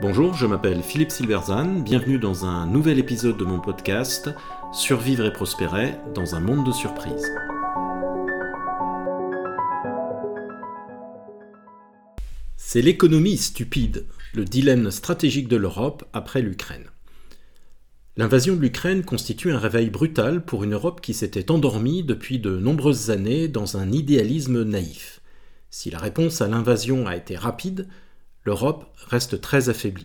Bonjour, je m'appelle Philippe Silverzan, bienvenue dans un nouvel épisode de mon podcast Survivre et prospérer dans un monde de surprises. C'est l'économie stupide, le dilemme stratégique de l'Europe après l'Ukraine. L'invasion de l'Ukraine constitue un réveil brutal pour une Europe qui s'était endormie depuis de nombreuses années dans un idéalisme naïf. Si la réponse à l'invasion a été rapide, l'Europe reste très affaiblie.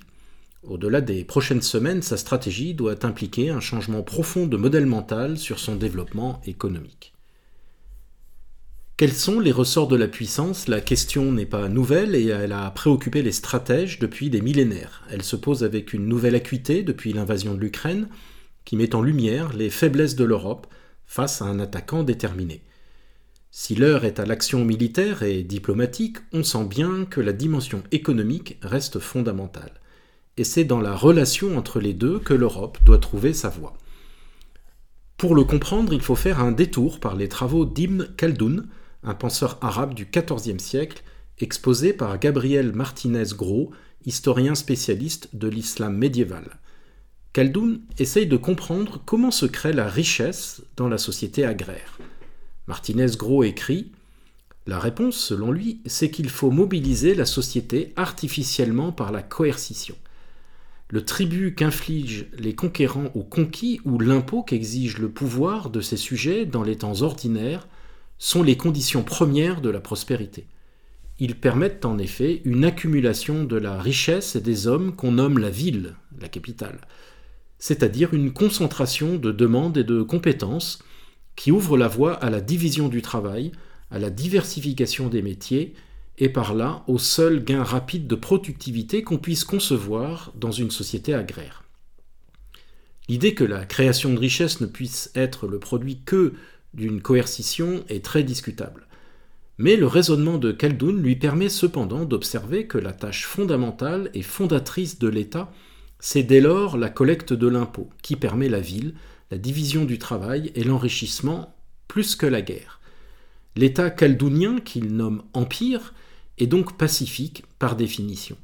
Au-delà des prochaines semaines, sa stratégie doit impliquer un changement profond de modèle mental sur son développement économique. Quels sont les ressorts de la puissance? La question n'est pas nouvelle et elle a préoccupé les stratèges depuis des millénaires. Elle se pose avec une nouvelle acuité depuis l'invasion de l'Ukraine, qui met en lumière les faiblesses de l'Europe face à un attaquant déterminé. Si l'heure est à l'action militaire et diplomatique, on sent bien que la dimension économique reste fondamentale. Et c'est dans la relation entre les deux que l'Europe doit trouver sa voie. Pour le comprendre, il faut faire un détour par les travaux d'Ibn Khaldoun, un penseur arabe du XIVe siècle, exposé par Gabriel Martinez-Gros, historien spécialiste de l'islam médiéval. Khaldoun essaye de comprendre comment se crée la richesse dans la société agraire. Martinez-Gros écrit La réponse, selon lui, c'est qu'il faut mobiliser la société artificiellement par la coercition. Le tribut qu'infligent les conquérants aux conquis ou l'impôt qu'exige le pouvoir de ces sujets dans les temps ordinaires sont les conditions premières de la prospérité. Ils permettent en effet une accumulation de la richesse et des hommes qu'on nomme la ville, la capitale, c'est-à-dire une concentration de demandes et de compétences qui ouvre la voie à la division du travail, à la diversification des métiers, et par là au seul gain rapide de productivité qu'on puisse concevoir dans une société agraire. L'idée que la création de richesse ne puisse être le produit que d'une coercition est très discutable. Mais le raisonnement de Khaldoun lui permet cependant d'observer que la tâche fondamentale et fondatrice de l'État, c'est dès lors la collecte de l'impôt, qui permet la ville, la division du travail et l'enrichissement plus que la guerre. L'État chaldounien, qu'il nomme empire, est donc pacifique par définition.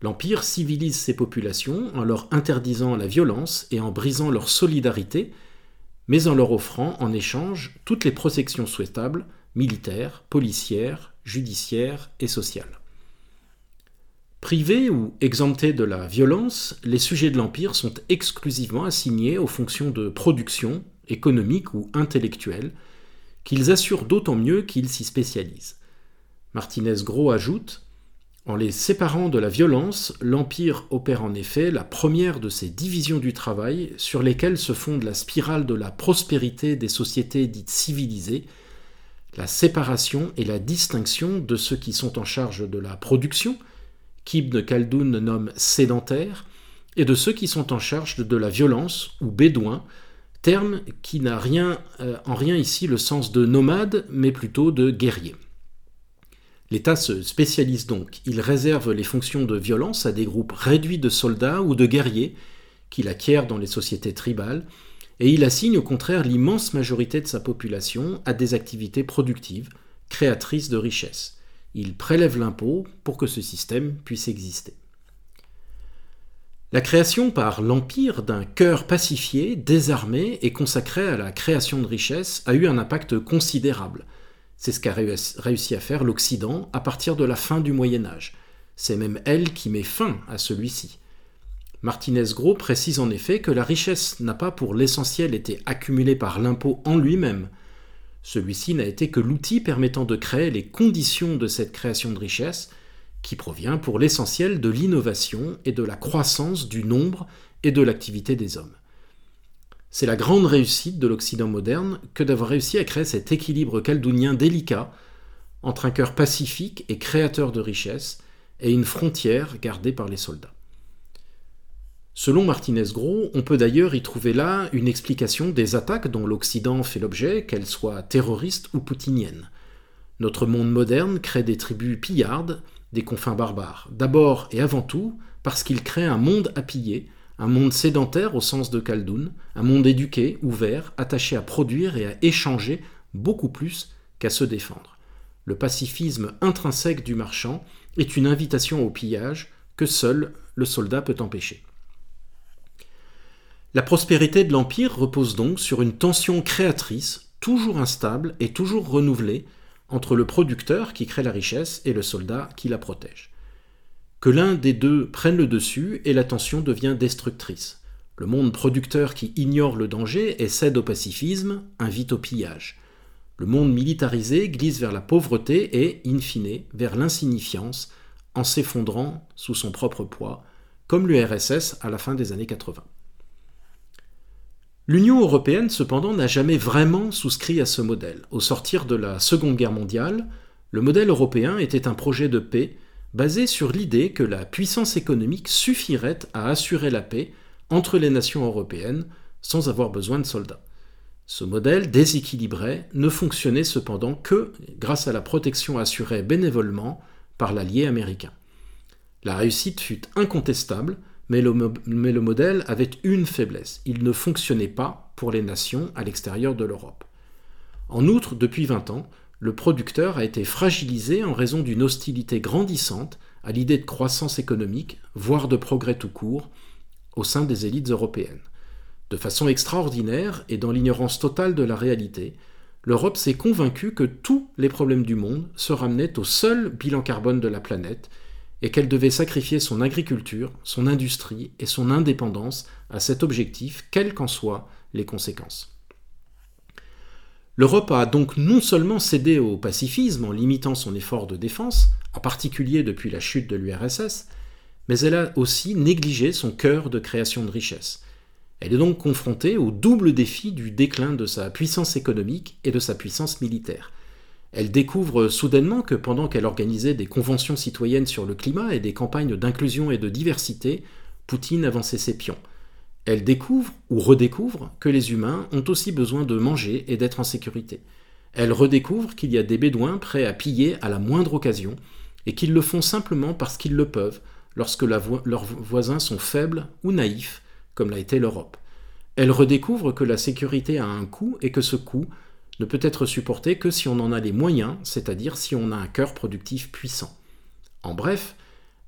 L'empire civilise ses populations en leur interdisant la violence et en brisant leur solidarité, mais en leur offrant en échange toutes les protections souhaitables, militaires, policières, judiciaires et sociales. Privés ou exemptés de la violence, les sujets de l'Empire sont exclusivement assignés aux fonctions de production, économique ou intellectuelle, qu'ils assurent d'autant mieux qu'ils s'y spécialisent. Martinez-Gros ajoute En les séparant de la violence, l'Empire opère en effet la première de ces divisions du travail sur lesquelles se fonde la spirale de la prospérité des sociétés dites civilisées, la séparation et la distinction de ceux qui sont en charge de la production, qu'Ibn Khaldoun nomme sédentaires, et de ceux qui sont en charge de la violence ou bédouins, terme qui n'a rien, euh, en rien ici le sens de nomade, mais plutôt de guerrier. L'État se spécialise donc, il réserve les fonctions de violence à des groupes réduits de soldats ou de guerriers qu'il acquiert dans les sociétés tribales, et il assigne au contraire l'immense majorité de sa population à des activités productives, créatrices de richesses. Il prélève l'impôt pour que ce système puisse exister. La création par l'Empire d'un cœur pacifié, désarmé et consacré à la création de richesses a eu un impact considérable. C'est ce qu'a réussi à faire l'Occident à partir de la fin du Moyen Âge. C'est même elle qui met fin à celui-ci. Martinez-Gros précise en effet que la richesse n'a pas pour l'essentiel été accumulée par l'impôt en lui-même, celui-ci n'a été que l'outil permettant de créer les conditions de cette création de richesse, qui provient pour l'essentiel de l'innovation et de la croissance du nombre et de l'activité des hommes. C'est la grande réussite de l'Occident moderne que d'avoir réussi à créer cet équilibre caldounien délicat entre un cœur pacifique et créateur de richesse et une frontière gardée par les soldats. Selon Martinez-Gros, on peut d'ailleurs y trouver là une explication des attaques dont l'Occident fait l'objet, qu'elles soient terroristes ou poutiniennes. Notre monde moderne crée des tribus pillardes, des confins barbares, d'abord et avant tout parce qu'il crée un monde à piller, un monde sédentaire au sens de Khaldoun, un monde éduqué, ouvert, attaché à produire et à échanger beaucoup plus qu'à se défendre. Le pacifisme intrinsèque du marchand est une invitation au pillage que seul le soldat peut empêcher. La prospérité de l'Empire repose donc sur une tension créatrice, toujours instable et toujours renouvelée, entre le producteur qui crée la richesse et le soldat qui la protège. Que l'un des deux prenne le dessus et la tension devient destructrice. Le monde producteur qui ignore le danger et cède au pacifisme invite au pillage. Le monde militarisé glisse vers la pauvreté et, in fine, vers l'insignifiance, en s'effondrant sous son propre poids, comme l'URSS à la fin des années 80. L'Union européenne, cependant, n'a jamais vraiment souscrit à ce modèle. Au sortir de la Seconde Guerre mondiale, le modèle européen était un projet de paix basé sur l'idée que la puissance économique suffirait à assurer la paix entre les nations européennes sans avoir besoin de soldats. Ce modèle déséquilibré ne fonctionnait cependant que grâce à la protection assurée bénévolement par l'allié américain. La réussite fut incontestable, mais le, modèle avait une faiblesse. Il ne fonctionnait pas pour les nations à l'extérieur de l'Europe. En outre, depuis 20 ans, le producteur a été fragilisé en raison d'une hostilité grandissante à l'idée de croissance économique, voire de progrès tout court, au sein des élites européennes. De façon extraordinaire et dans l'ignorance totale de la réalité, l'Europe s'est convaincue que tous les problèmes du monde se ramenaient au seul bilan carbone de la planète et qu'elle devait sacrifier son agriculture, son industrie et son indépendance à cet objectif, quelles qu'en soient les conséquences. L'Europe a donc non seulement cédé au pacifisme en limitant son effort de défense, en particulier depuis la chute de l'URSS, mais elle a aussi négligé son cœur de création de richesse. Elle est donc confrontée au double défi du déclin de sa puissance économique et de sa puissance militaire. Elle découvre soudainement que pendant qu'elle organisait des conventions citoyennes sur le climat et des campagnes d'inclusion et de diversité, Poutine avançait ses pions. Elle découvre ou redécouvre que les humains ont aussi besoin de manger et d'être en sécurité. Elle redécouvre qu'il y a des bédouins prêts à piller à la moindre occasion et qu'ils le font simplement parce qu'ils le peuvent lorsque leurs voisins sont faibles ou naïfs, comme l'a été l'Europe. Elle redécouvre que la sécurité a un coût et que ce coût ne peut être supporté que si on en a les moyens, c'est-à-dire si on a un cœur productif puissant. En bref,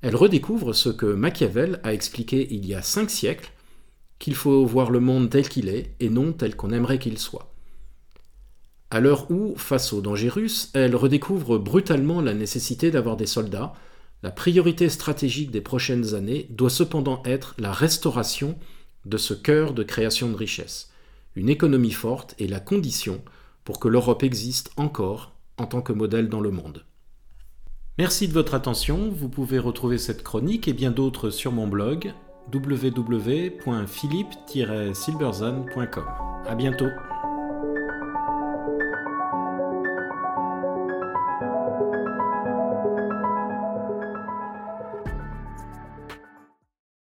elle redécouvre ce que Machiavel a expliqué il y a cinq siècles, qu'il faut voir le monde tel qu'il est et non tel qu'on aimerait qu'il soit. À l'heure où, face aux dangers russes, elle redécouvre brutalement la nécessité d'avoir des soldats, la priorité stratégique des prochaines années doit cependant être la restauration de ce cœur de création de richesse. Une économie forte est la condition pour que l'Europe existe encore en tant que modèle dans le monde. Merci de votre attention, vous pouvez retrouver cette chronique et bien d'autres sur mon blog www.philippe-silberzan.com. À bientôt.